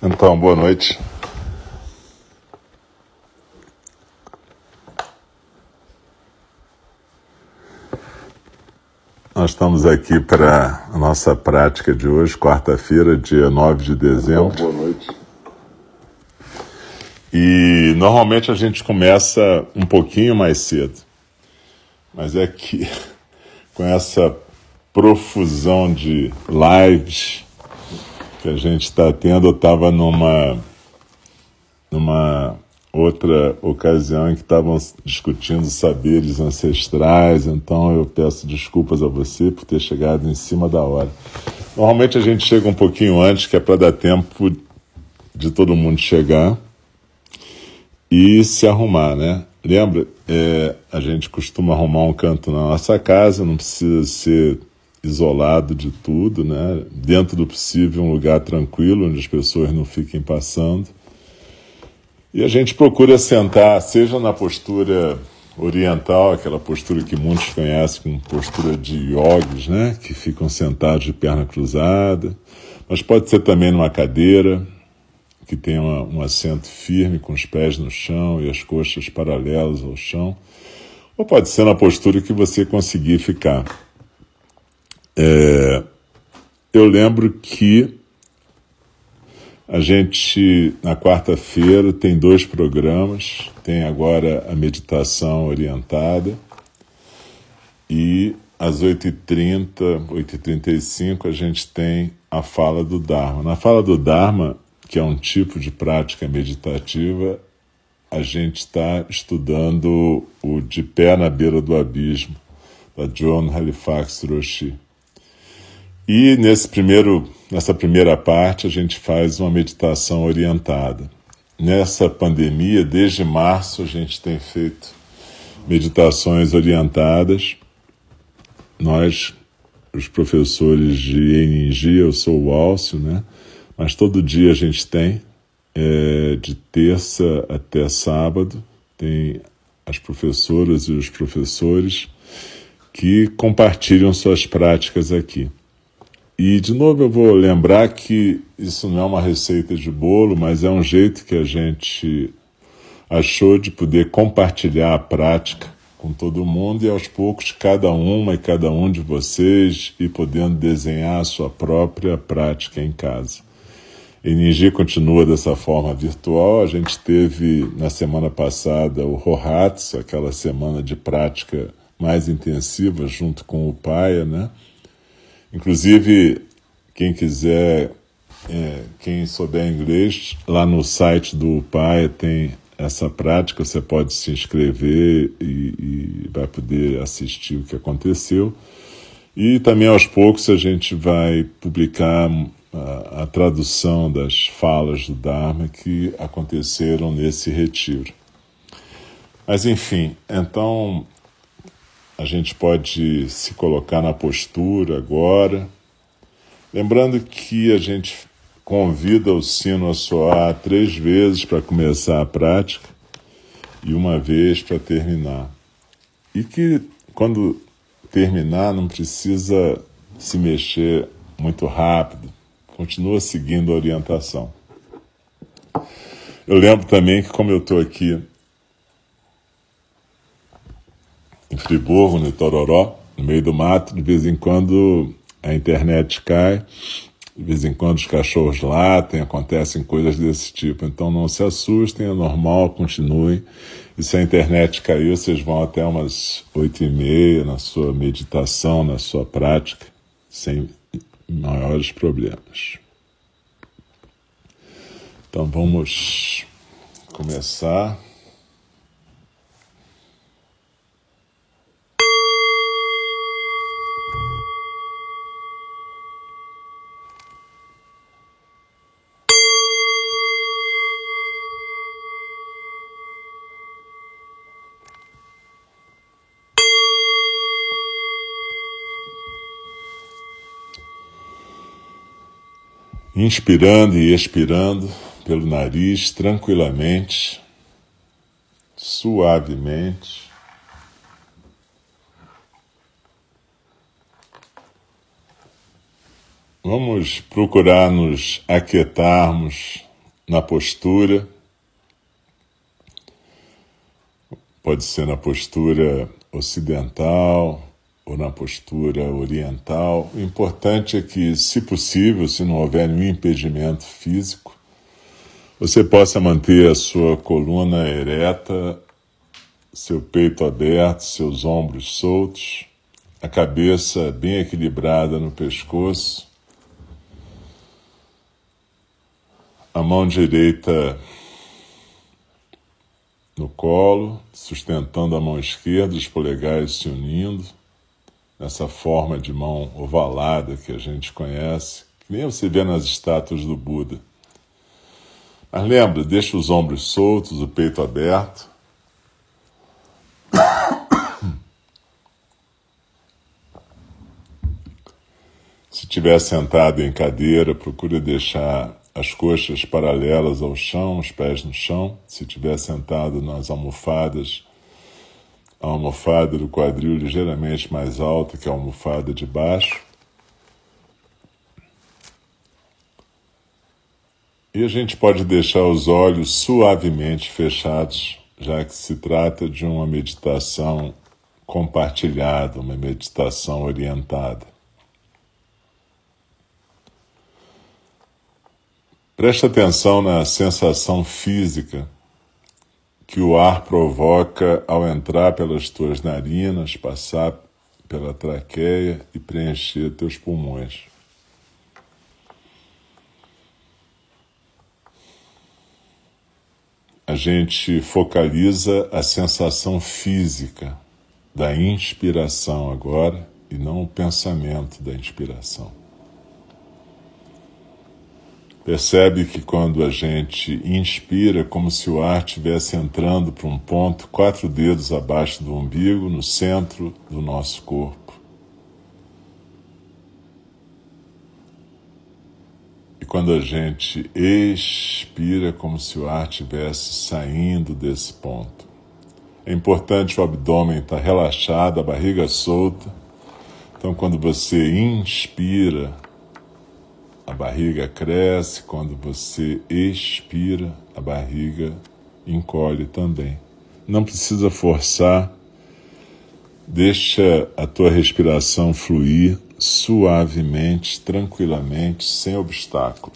Então, boa noite. Nós estamos aqui para a nossa prática de hoje, quarta-feira, dia 9 de dezembro. Boa noite. E normalmente a gente começa um pouquinho mais cedo, mas é que com essa profusão de lives que a gente está tendo, eu estava numa, numa outra ocasião em que estavam discutindo saberes ancestrais, então eu peço desculpas a você por ter chegado em cima da hora. Normalmente a gente chega um pouquinho antes, que é para dar tempo de todo mundo chegar e se arrumar, né? Lembra? É, a gente costuma arrumar um canto na nossa casa, não precisa ser isolado de tudo, né? Dentro do possível, um lugar tranquilo onde as pessoas não fiquem passando. E a gente procura sentar, seja na postura oriental, aquela postura que muitos conhecem como postura de yogis, né? Que ficam sentados de perna cruzada, mas pode ser também numa cadeira, que tenha um assento firme com os pés no chão e as coxas paralelas ao chão, ou pode ser na postura que você conseguir ficar. É, eu lembro que a gente, na quarta-feira, tem dois programas. Tem agora a meditação orientada e às 8h30, 8h35, a gente tem a fala do Dharma. Na fala do Dharma, que é um tipo de prática meditativa, a gente está estudando o De Pé na Beira do Abismo, da John Halifax Roshi. E nesse primeiro, nessa primeira parte a gente faz uma meditação orientada. Nessa pandemia, desde março, a gente tem feito meditações orientadas. Nós, os professores de Eningi, eu sou o Alcio, né? Mas todo dia a gente tem, é, de terça até sábado, tem as professoras e os professores que compartilham suas práticas aqui. E, de novo, eu vou lembrar que isso não é uma receita de bolo, mas é um jeito que a gente achou de poder compartilhar a prática com todo mundo e, aos poucos, cada uma e cada um de vocês ir podendo desenhar a sua própria prática em casa. Energia continua dessa forma virtual. A gente teve na semana passada o Rohatsu, aquela semana de prática mais intensiva junto com o Paia, né? Inclusive, quem quiser, é, quem souber inglês, lá no site do pai tem essa prática, você pode se inscrever e, e vai poder assistir o que aconteceu. E também aos poucos a gente vai publicar a, a, tradução das falas do Dharma que aconteceram nesse retiro. Mas enfim, então a gente pode se colocar na postura agora, lembrando que a gente convida o sino a soar três vezes para começar a prática e uma vez para terminar. E que quando terminar não precisa se mexer muito rápido, continua seguindo a orientação. Eu lembro também que, como eu estou aqui em Friburgo, no Itororó, no meio do mato, de vez em quando a internet cai, de vez em quando os cachorros latem, acontecem coisas desse tipo. Então não se assustem, é normal, continuem. E se a internet caiu, vocês vão até umas oito e meia na sua meditação, na sua prática, sem maiores problemas. Então vamos começar. Inspirando e expirando pelo nariz tranquilamente, suavemente. Vamos procurar nos aquietarmos na postura, pode ser na postura ocidental ou na postura oriental. O importante é que, se possível, se não houver nenhum impedimento físico, você possa manter a sua coluna ereta, seu peito aberto, seus ombros soltos, a cabeça bem equilibrada no pescoço, a mão direita no colo, sustentando a mão esquerda, os polegares se unindo, nessa forma de mão ovalada que a gente conhece, que nem você vê nas estátuas do Buda. Mas lembra, deixa os ombros soltos, o peito aberto. Se estiver sentado em cadeira, procure deixar as coxas paralelas ao chão, os pés no chão. Se estiver sentado nas almofadas, a almofada do quadril ligeiramente mais alta que a almofada de baixo. E a gente pode deixar os olhos suavemente fechados, já que se trata de uma meditação compartilhada, uma meditação orientada. Preste atenção na sensação física que o ar provoca ao entrar pelas tuas narinas, passar pela traqueia e preencher teus pulmões. A gente focaliza a sensação física da inspiração agora e não o pensamento da inspiração. Percebe que quando a gente inspira, como se o ar estivesse entrando para um ponto quatro dedos abaixo do umbigo, no centro do nosso corpo. E quando a gente expira, como se o ar estivesse saindo desse ponto. É importante o abdômen estar tá relaxado, a barriga solta. Então, quando você inspira, a barriga cresce, quando você expira, a barriga encolhe também. Não precisa forçar, deixa a tua respiração fluir suavemente, tranquilamente, sem obstáculo.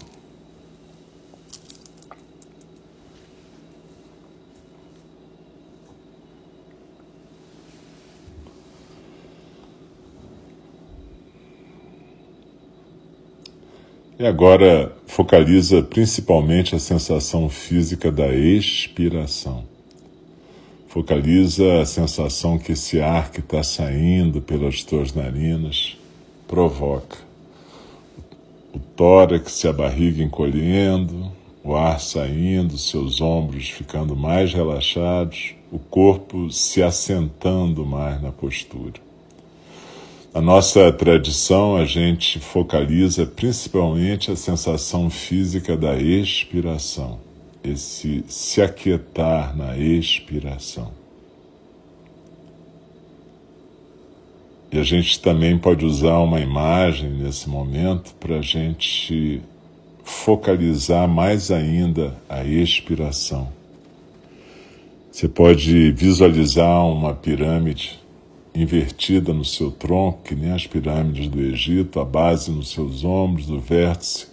E agora focaliza principalmente a sensação física da expiração. Focaliza a sensação que esse ar que está saindo pelas tuas narinas provoca. O tórax e a barriga encolhendo, o ar saindo, seus ombros ficando mais relaxados, o corpo se assentando mais na postura. A nossa tradição, a gente focaliza principalmente a sensação física da expiração, esse se aquietar na expiração. E a gente também pode usar uma imagem nesse momento para a gente focalizar mais ainda a expiração. Você pode visualizar uma pirâmide invertida no seu tronco, que nem as pirâmides do Egito, a base nos seus ombros, o vértice,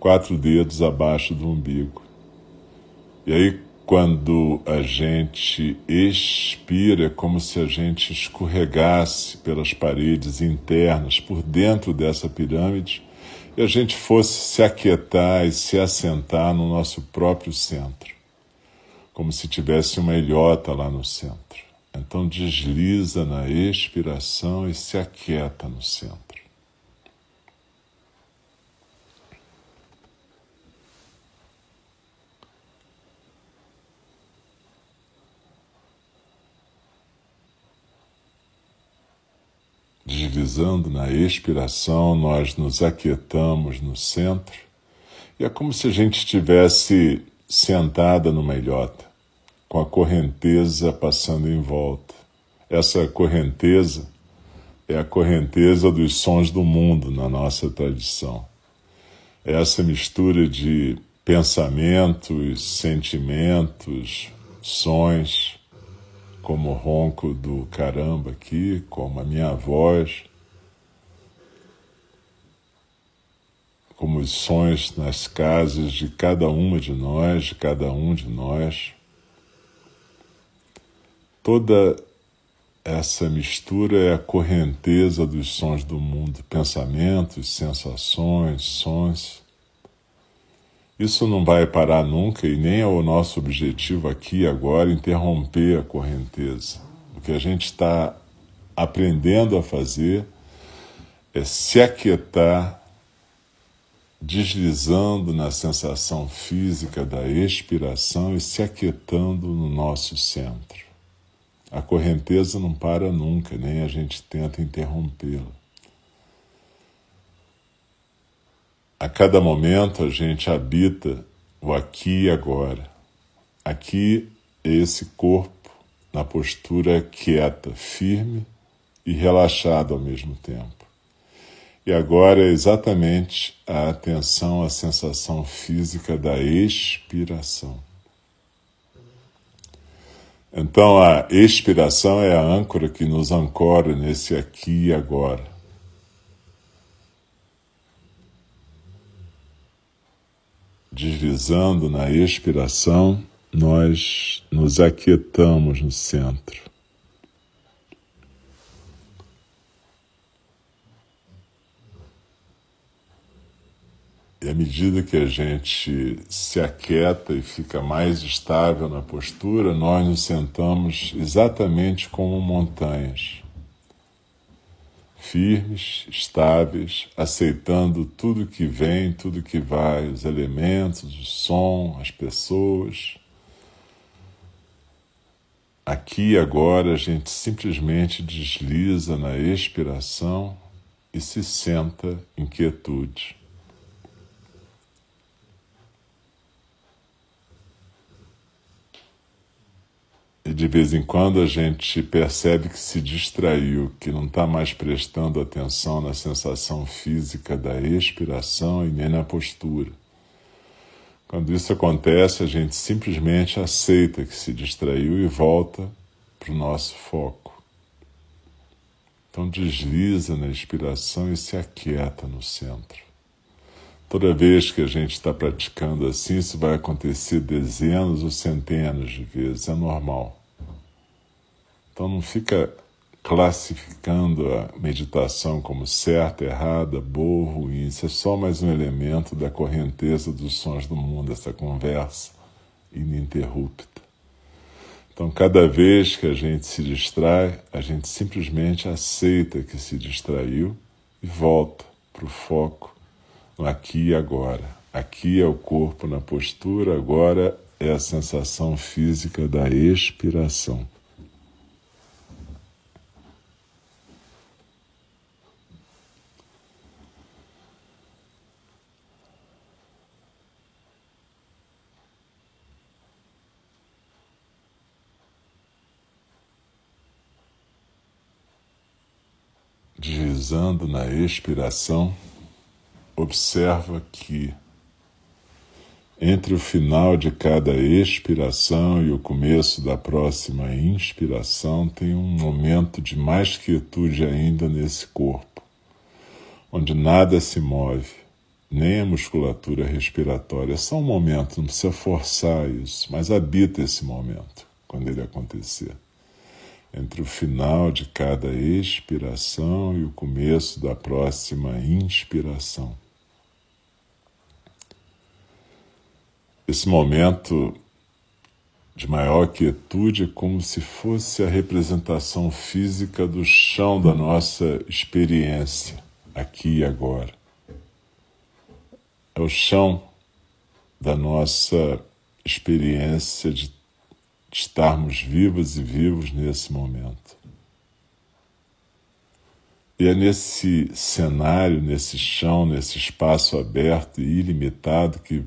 quatro dedos abaixo do umbigo. E aí, quando a gente expira, é como se a gente escorregasse pelas paredes internas, por dentro dessa pirâmide, e a gente fosse se aquietar e se assentar no nosso próprio centro, como se tivesse uma ilhota lá no centro. Então desliza na expiração e se aquieta no centro. Deslizando na expiração, nós nos aquietamos no centro e é como se a gente estivesse sentada numa ilhota com a correnteza passando em volta. Essa correnteza é a correnteza dos sons do mundo na nossa tradição. É essa mistura de pensamentos, sentimentos, sons, como o ronco do caramba aqui, como a minha voz, como os sons nas casas de cada uma de nós, de cada um de nós. Toda essa mistura é a correnteza dos sons do mundo, pensamentos, sensações, sons. Isso não vai parar nunca e nem é o nosso objetivo aqui agora interromper a correnteza. O que a gente está aprendendo a fazer é se aquietar, deslizando na sensação física da expiração e se aquietando no nosso centro. A correnteza não para nunca, nem a gente tenta interrompê-la. A cada momento a gente habita o aqui e agora. Aqui é esse corpo na postura quieta, firme e relaxado ao mesmo tempo. E agora é exatamente a atenção à sensação física da expiração. Então a expiração é a âncora que nos ancora nesse aqui e agora. Deslizando na expiração, nós nos aquietamos no centro. E à medida que a gente se aquieta e fica mais estável na postura, nós nos sentamos exatamente como montanhas, firmes, estáveis, aceitando tudo que vem, tudo que vai, os elementos, o som, as pessoas. Aqui agora a gente simplesmente desliza na expiração e se senta em quietude. E de vez em quando a gente percebe que se distraiu, que não está mais prestando atenção na sensação física da expiração e nem na postura. Quando isso acontece, a gente simplesmente aceita que se distraiu e volta para o nosso foco. Então desliza na expiração e se aquieta no centro. Toda vez que a gente está praticando assim, isso vai acontecer dezenas ou centenas de vezes, é normal. Então não fica classificando a meditação como certa, errada, boa, ruim. Isso é só mais um elemento da correnteza dos sons do mundo, essa conversa ininterrupta. Então, cada vez que a gente se distrai, a gente simplesmente aceita que se distraiu e volta para o foco aqui e agora. Aqui é o corpo na postura, agora é a sensação física da expiração. deslizando na expiração observa que entre o final de cada expiração e o começo da próxima inspiração tem um momento de mais quietude ainda nesse corpo, onde nada se move, nem a musculatura respiratória. É só um momento, não precisa forçar isso, mas habita esse momento quando ele acontecer entre o final de cada expiração e o começo da próxima inspiração. Esse momento de maior quietude é como se fosse a representação física do chão da nossa experiência, aqui e agora. É o chão da nossa experiência de estarmos vivas e vivos nesse momento. E é nesse cenário, nesse chão, nesse espaço aberto e ilimitado que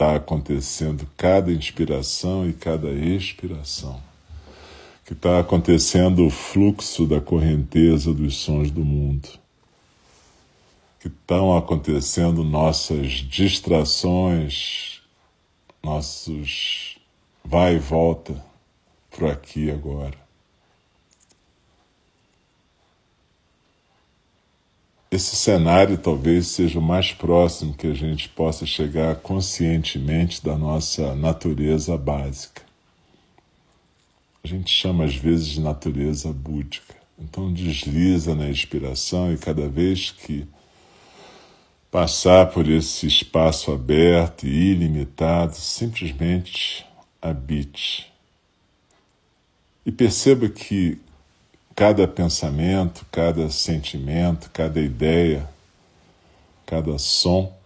está acontecendo cada inspiração e cada expiração. Que está acontecendo o fluxo da correnteza dos sons do mundo. Que estão acontecendo nossas distrações nossos vai e volta para aqui agora. Esse cenário talvez seja o mais próximo que a gente possa chegar conscientemente da nossa natureza básica. A gente chama às vezes de natureza búdica. Então desliza na inspiração e cada vez que passar por esse espaço aberto e ilimitado, simplesmente habite. E perceba que cada pensamento, cada sentimento, cada ideia, cada som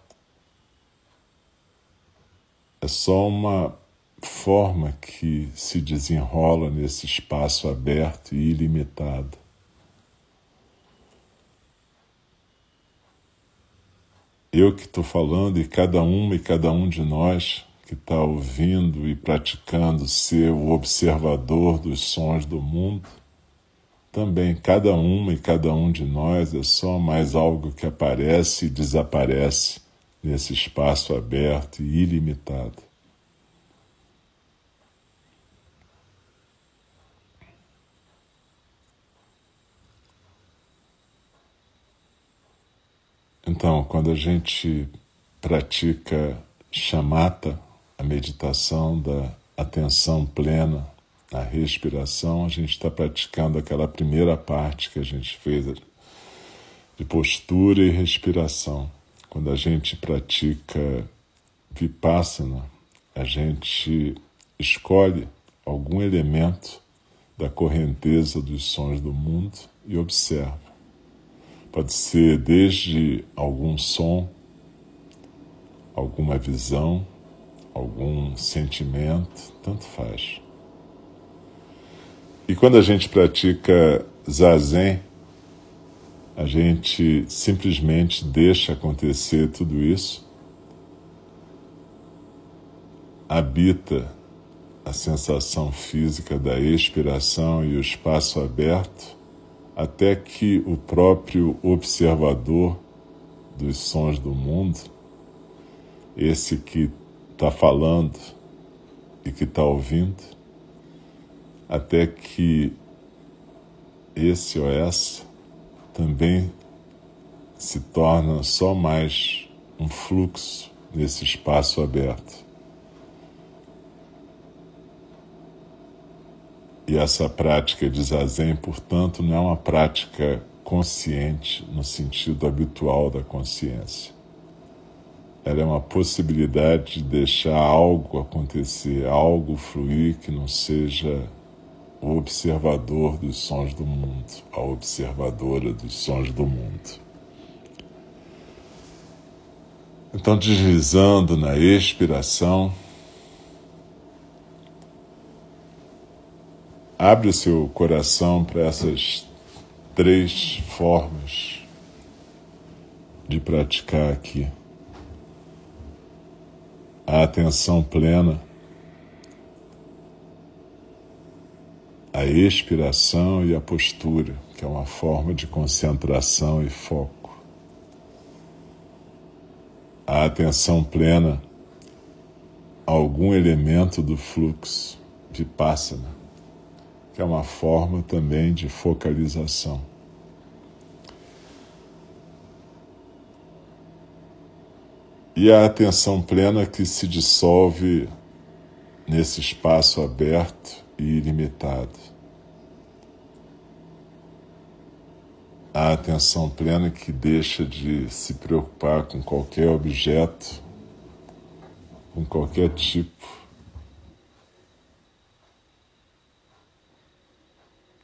é só uma forma que se desenrola nesse espaço aberto e ilimitado. Eu que estou falando e cada uma e cada um de nós que está ouvindo e praticando ser o observador dos sons do mundo, também cada uma e cada um de nós é só mais algo que aparece e desaparece nesse espaço aberto e ilimitado. Então, quando a gente pratica chamata, a meditação da atenção plena na respiração, a gente está praticando aquela primeira parte que a gente fez de postura e respiração. Quando a gente pratica vipassana, a gente escolhe algum elemento da correnteza dos sons do mundo e observa. Pode ser desde algum som, alguma visão, algum sentimento, tanto faz. E quando a gente pratica zazen, a gente simplesmente deixa acontecer tudo isso, habita a sensação física da expiração e o espaço aberto até que o próprio observador dos sons do mundo, esse que está falando e que está ouvindo, até que esse ou essa também se torna só mais um fluxo nesse espaço aberto. E essa prática de zazen, portanto, não é uma prática consciente no sentido habitual da consciência. Ela é uma possibilidade de deixar algo acontecer, algo fluir que não seja o observador dos sons do mundo, a observadora dos sons do mundo. Então, deslizando na expiração, Abre o seu coração para essas três formas de praticar aqui. A atenção plena, a expiração e a postura, que é uma forma de concentração e foco. A atenção plena, algum elemento do fluxo pássaro que é uma forma também de focalização. E a atenção plena que se dissolve nesse espaço aberto e ilimitado. A atenção plena que deixa de se preocupar com qualquer objeto, com qualquer tipo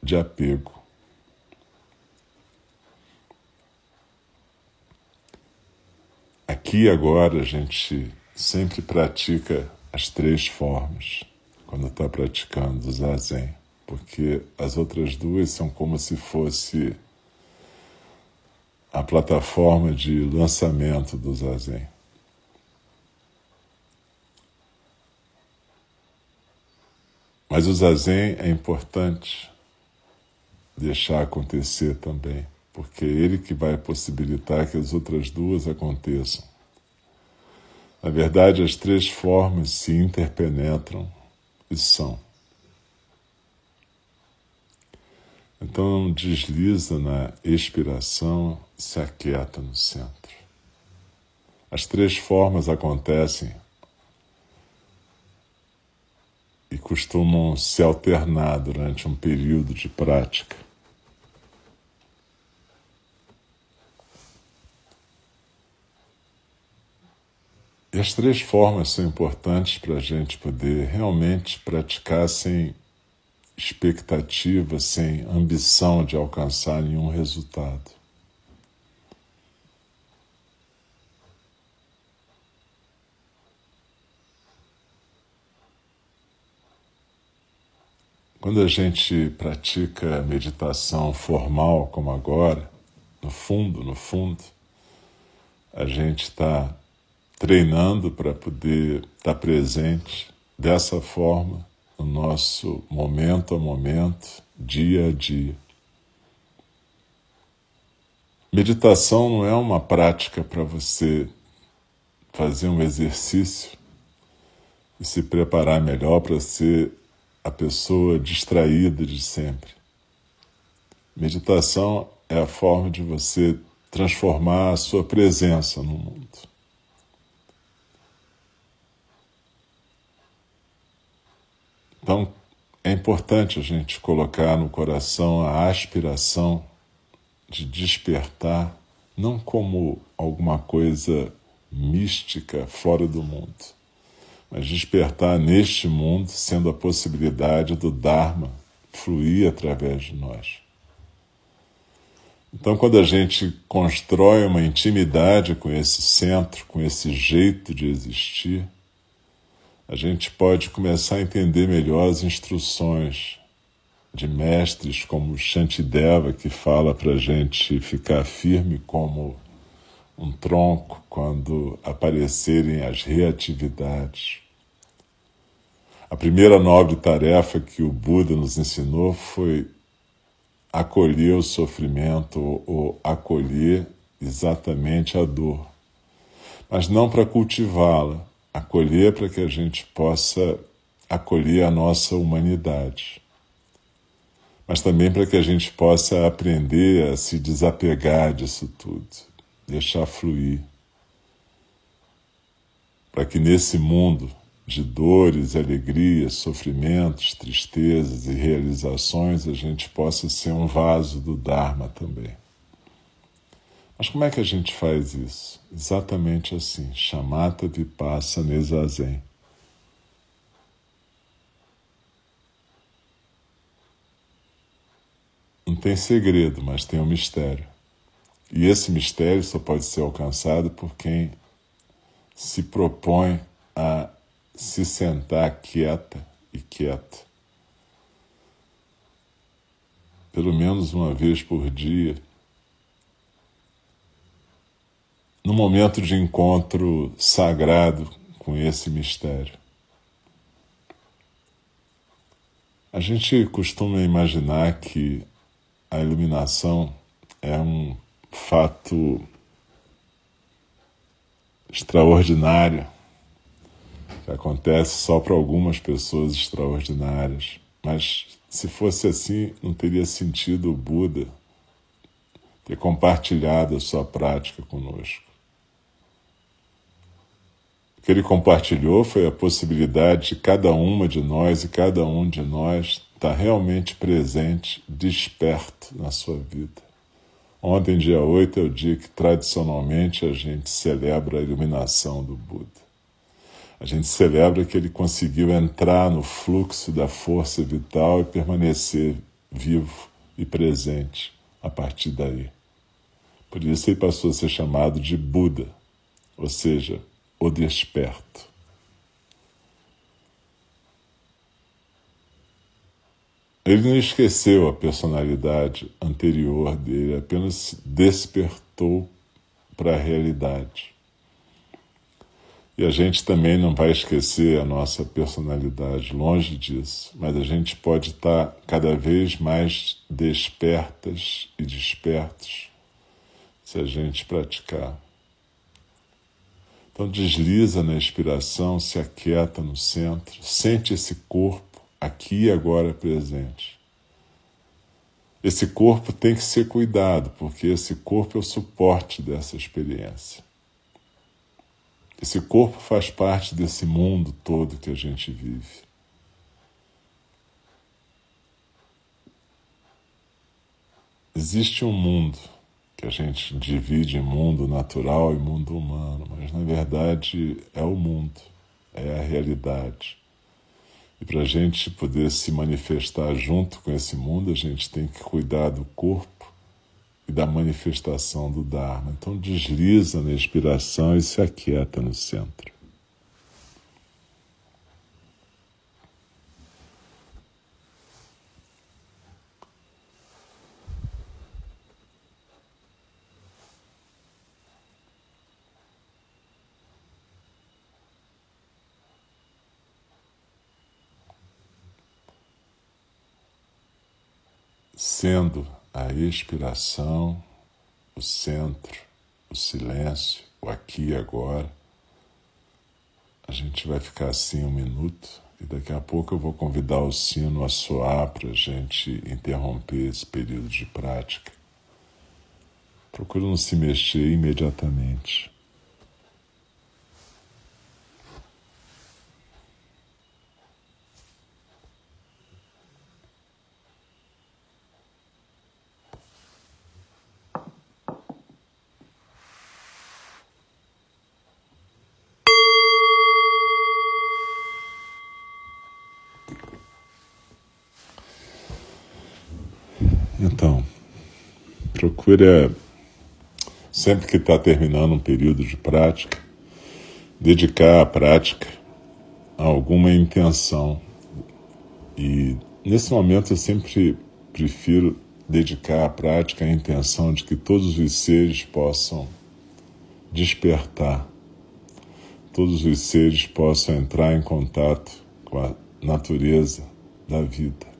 de apego. Aqui agora a gente sempre pratica as três formas quando está praticando zazen, porque as outras duas são como se fosse a plataforma de lançamento do zazen. Mas o zazen é importante deixar acontecer também, porque é Ele que vai possibilitar que as outras duas aconteçam. Na verdade, as três formas se interpenetram são. Então desliza na expiração, se aquieta no centro. As três formas acontecem e costumam se alternar durante um período de prática. E as três formas são importantes para a gente poder realmente praticar sem expectativa, sem ambição de alcançar nenhum resultado. Quando a gente pratica meditação formal, como agora, no fundo, no fundo, a gente está treinando para poder estar presente dessa forma no nosso momento a momento, dia a dia. Meditação não é uma prática para você fazer um exercício e se preparar melhor para ser a pessoa distraída de sempre. Meditação é a forma de você transformar a sua presença no mundo. Então, é importante a gente colocar no coração a aspiração de despertar, não como alguma coisa mística fora do mundo, mas despertar neste mundo sendo a possibilidade do Dharma fluir através de nós. Então, quando a gente constrói uma intimidade com esse centro, com esse jeito de existir, a gente pode começar a entender melhor as instruções de mestres como Shantideva, que fala para a gente ficar firme como um tronco quando aparecerem as reatividades. A primeira nobre tarefa que o Buda nos ensinou foi acolher o sofrimento ou acolher exatamente a dor, mas não para cultivá-la, acolher para que a gente possa acolher a nossa humanidade, mas também para que a gente possa aprender a se desapegar disso tudo, deixar fluir, para que nesse mundo de dores, alegrias, sofrimentos, tristezas e realizações a gente possa ser um vaso do Dharma também. Mas como é que a gente faz isso? Exatamente assim, chamata vipassana zazen. Não tem segredo, mas tem um mistério. E esse mistério só pode ser alcançado por quem se propõe a se sentar quieta e quieto. Pelo menos uma vez por dia no momento de encontro sagrado com esse mistério. A gente costuma imaginar que a iluminação é um fato extraordinário que acontece só para algumas pessoas extraordinárias. Mas se fosse assim, não teria sentido o Buda ter compartilhado a sua prática conosco. O que ele compartilhou foi a possibilidade de cada uma de nós e cada um de nós estar realmente presente, desperto na sua vida. Ontem, dia 8, é o dia que tradicionalmente a gente celebra a iluminação do Buda. A gente celebra que ele conseguiu entrar no fluxo da força vital e permanecer vivo e presente a partir daí. Por isso ele passou a ser chamado de Buda, ou seja, o desperto. Ele não esqueceu a personalidade anterior dele, apenas despertou para a realidade. E a gente também não vai esquecer a nossa personalidade, longe disso, mas a gente pode estar cada vez mais despertas e despertos se a gente praticar. Então desliza na expiração, se aquieta no centro, sente esse corpo aqui e agora presente. Esse corpo tem que ser cuidado, porque esse corpo é o suporte dessa experiência. Esse corpo faz parte desse mundo todo que a gente vive. Existe um mundo que a gente divide mundo natural e mundo humano, mas na verdade é o mundo, é a realidade. E para a gente poder se manifestar junto com esse mundo, a gente tem que cuidar do corpo e da manifestação do Dharma. Então desliza na inspiração e se aquieta no centro. Sendo a expiração, o centro, o silêncio, o aqui e agora. A gente vai ficar assim um minuto e daqui a pouco eu vou convidar o sino a soar para a gente interromper esse período de prática. Procure não se mexer imediatamente. Então, procura, sempre que está terminando um período de prática, dedicar a prática a alguma intenção. E nesse momento eu sempre prefiro dedicar a prática à intenção de que todos os seres possam despertar, todos os seres possam entrar em contato com a natureza da vida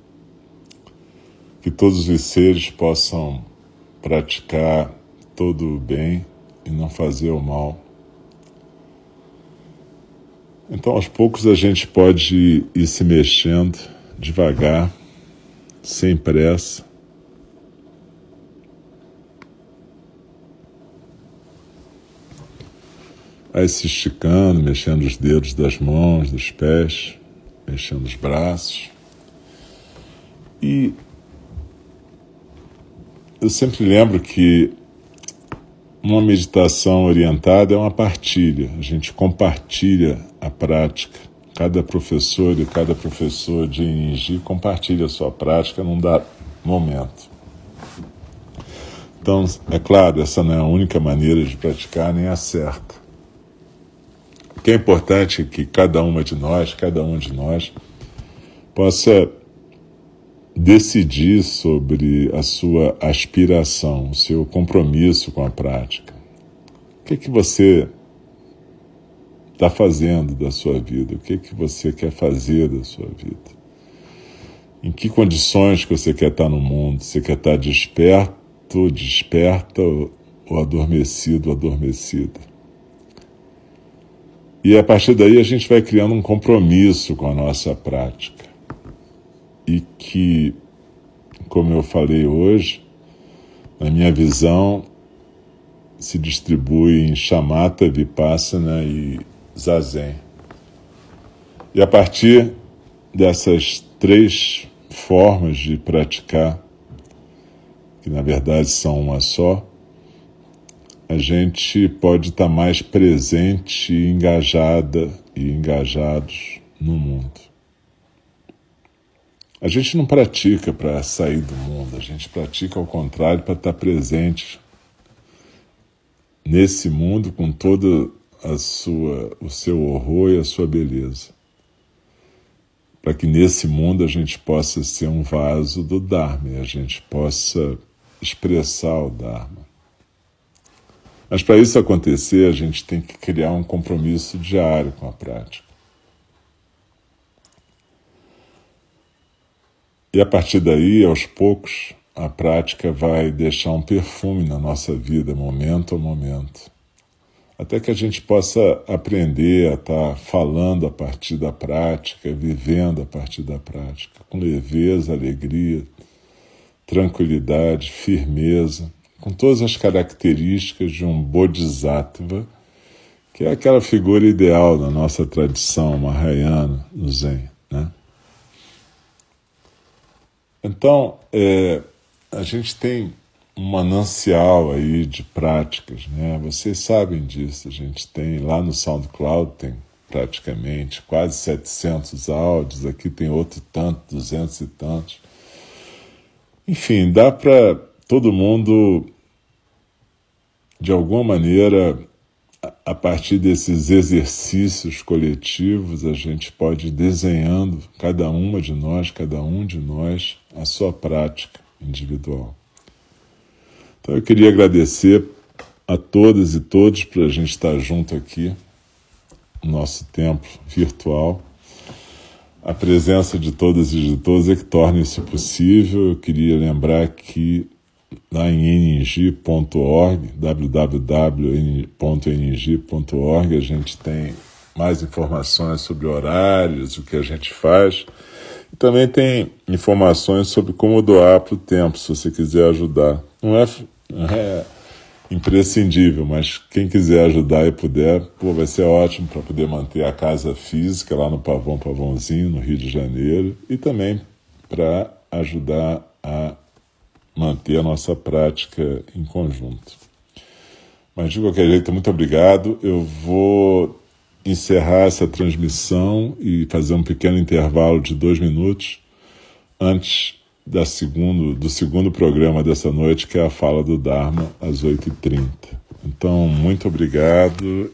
que todos os seres possam praticar todo o bem e não fazer o mal. Então, aos poucos, a gente pode ir se mexendo devagar, sem pressa. Vai se esticando, mexendo os dedos das mãos, dos pés, mexendo os braços. E eu sempre lembro que uma meditação orientada é uma partilha, a gente compartilha a prática. Cada professor e cada professor de Inji compartilha a sua prática num dado momento. Então, é claro, essa não é a única maneira de praticar, nem a certa. O que é importante é que cada uma de nós, cada um de nós, possa decidir sobre a sua aspiração, o seu compromisso com a prática. O que, é que você está fazendo da sua vida? O que, é que você quer fazer da sua vida? Em que condições que você quer estar no mundo? Você quer estar desperto, desperta ou adormecido, adormecida? E a partir daí a gente vai criando um compromisso com a nossa prática e que, como eu falei hoje, na minha visão, se distribui em chamata, vipassana e zazen. E a partir dessas três formas de praticar, que na verdade são uma só, a gente pode estar mais presente, engajada e engajados no mundo. A gente não pratica para sair do mundo, a gente pratica ao contrário para estar presente nesse mundo com todo a sua, o seu horror e a sua beleza. Para que nesse mundo a gente possa ser um vaso do Dharma a gente possa expressar o Dharma. Mas para isso acontecer, a gente tem que criar um compromisso diário com a prática. E a partir daí, aos poucos, a prática vai deixar um perfume na nossa vida, momento a momento. até que a gente possa aprender a estar falando a partir da prática, vivendo a partir da prática, com leveza, alegria, tranquilidade, firmeza, com todas as características de um bodhisattva, que é aquela figura ideal da nossa tradição mahayana no Zen. Né? Então, é, a gente tem um manancial aí de práticas, né? Vocês sabem disso, a gente tem lá no SoundCloud tem praticamente quase 700 áudios, aqui tem outro tanto, 200 e tantos. Enfim, dá para todo mundo de alguma maneira a partir desses exercícios coletivos, a gente pode ir desenhando, cada uma de nós, cada um de nós, a sua prática individual. Então eu queria agradecer a todas e todos por a gente estar junto aqui, no nosso templo virtual. A presença de todas e de todos é que torna isso possível. Eu queria lembrar que lá em ning.org, www.ning.org, a gente tem mais informações sobre horários, o que a gente faz. Também tem informações sobre como doar para o tempo, se você quiser ajudar. Não é é imprescindível, mas quem quiser ajudar e puder, pô, vai ser ótimo para poder manter a casa física lá no Pavão Pavãozinho, no Rio de Janeiro, e também para ajudar a manter a nossa prática em conjunto. Mas de qualquer jeito, muito obrigado. Eu vou encerrar essa transmissão e fazer um pequeno intervalo de dois minutos antes da segundo, do segundo programa dessa noite, que é a fala do Dharma, às 8h30. Então, muito obrigado